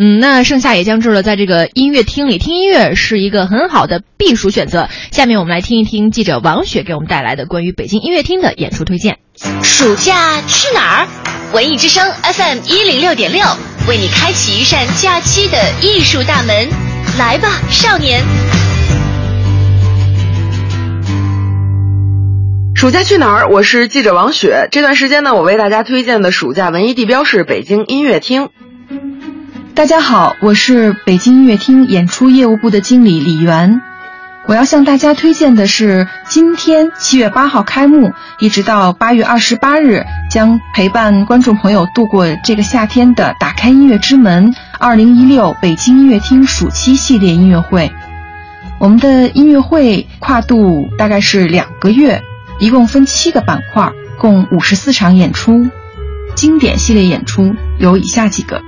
嗯，那盛夏也将至了，在这个音乐厅里听音乐是一个很好的避暑选择。下面我们来听一听记者王雪给我们带来的关于北京音乐厅的演出推荐。暑假去哪儿？文艺之声 FM 一零六点六为你开启一扇假期的艺术大门，来吧，少年！暑假去哪儿？我是记者王雪。这段时间呢，我为大家推荐的暑假文艺地标是北京音乐厅。大家好，我是北京音乐厅演出业务部的经理李媛。我要向大家推荐的是，今天七月八号开幕，一直到八月二十八日，将陪伴观众朋友度过这个夏天的“打开音乐之门”二零一六北京音乐厅暑期系列音乐会。我们的音乐会跨度大概是两个月，一共分七个板块，共五十四场演出。经典系列演出有以下几个。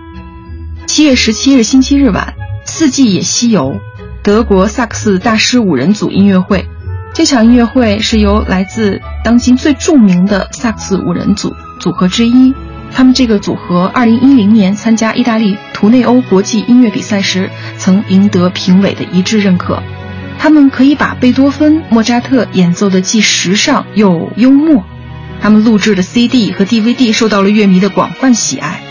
七月十七日星期日晚，《四季也西游》，德国萨克斯大师五人组音乐会。这场音乐会是由来自当今最著名的萨克斯五人组组合之一。他们这个组合二零一零年参加意大利图内欧国际音乐比赛时，曾赢得评委的一致认可。他们可以把贝多芬、莫扎特演奏的既时尚又幽默。他们录制的 CD 和 DVD 受到了乐迷的广泛喜爱。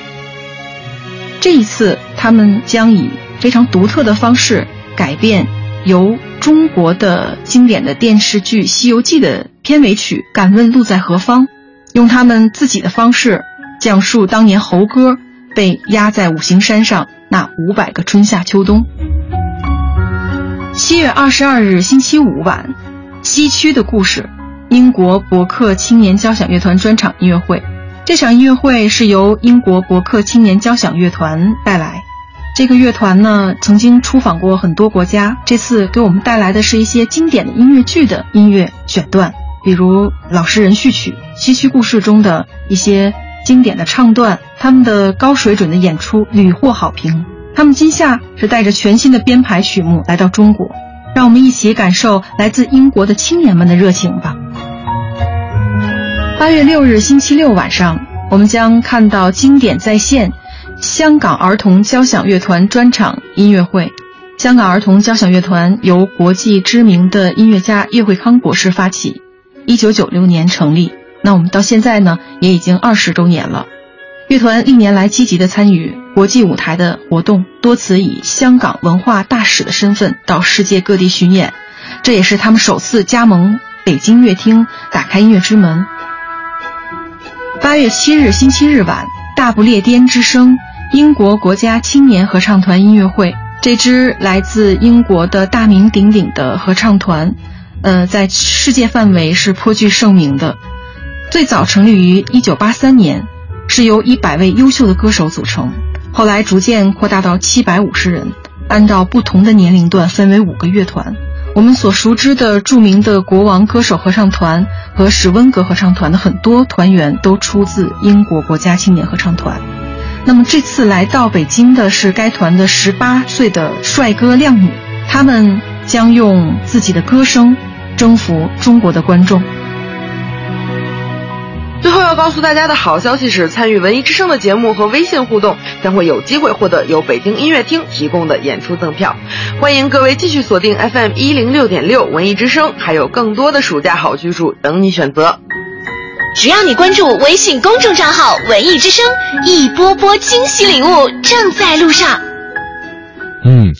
这一次，他们将以非常独特的方式改变由中国的经典的电视剧《西游记》的片尾曲《敢问路在何方》，用他们自己的方式讲述当年猴哥被压在五行山上那五百个春夏秋冬。七月二十二日星期五晚，《西区的故事》英国伯克青年交响乐团专场音乐会。这场音乐会是由英国伯克青年交响乐团带来。这个乐团呢，曾经出访过很多国家。这次给我们带来的是一些经典的音乐剧的音乐选段，比如《老实人序曲》《西区故事》中的一些经典的唱段。他们的高水准的演出屡获好评。他们今夏是带着全新的编排曲目来到中国，让我们一起感受来自英国的青年们的热情吧。八月六日星期六晚上，我们将看到经典再现——香港儿童交响乐团专场音乐会。香港儿童交响乐团由国际知名的音乐家叶惠康博士发起，一九九六年成立。那我们到现在呢，也已经二十周年了。乐团历年来积极的参与国际舞台的活动，多次以香港文化大使的身份到世界各地巡演。这也是他们首次加盟北京乐厅，打开音乐之门。八月七日星期日晚，大不列颠之声英国国家青年合唱团音乐会。这支来自英国的大名鼎鼎的合唱团，呃，在世界范围是颇具盛名的。最早成立于一九八三年，是由一百位优秀的歌手组成，后来逐渐扩大到七百五十人，按照不同的年龄段分为五个乐团。我们所熟知的著名的国王歌手合唱团和史温格合唱团的很多团员都出自英国国家青年合唱团。那么这次来到北京的是该团的十八岁的帅哥靓女，他们将用自己的歌声征服中国的观众。要告诉大家的好消息是，参与文艺之声的节目和微信互动，将会有机会获得由北京音乐厅提供的演出赠票。欢迎各位继续锁定 FM 一零六点六文艺之声，还有更多的暑假好去处等你选择。只要你关注微信公众账号“文艺之声”，一波波惊喜礼物正在路上。嗯。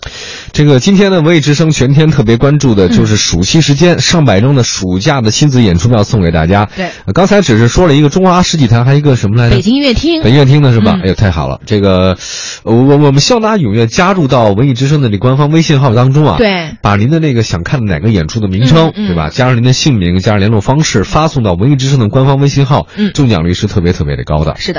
这个今天呢文艺之声全天特别关注的就是暑期时间，上百张的暑假的亲子演出票送给大家。对，刚才只是说了一个中华世纪坛，还一个什么来着？北京音乐厅。北京音乐厅的是吧？哎呦，太好了！这个，我我我们希望大家踊跃加入到文艺之声的这官方微信号当中啊。对，把您的那个想看的哪个演出的名称，对吧？加上您的姓名，加上联络方式，发送到文艺之声的官方微信号。嗯，中奖率是特别特别的高的。是的。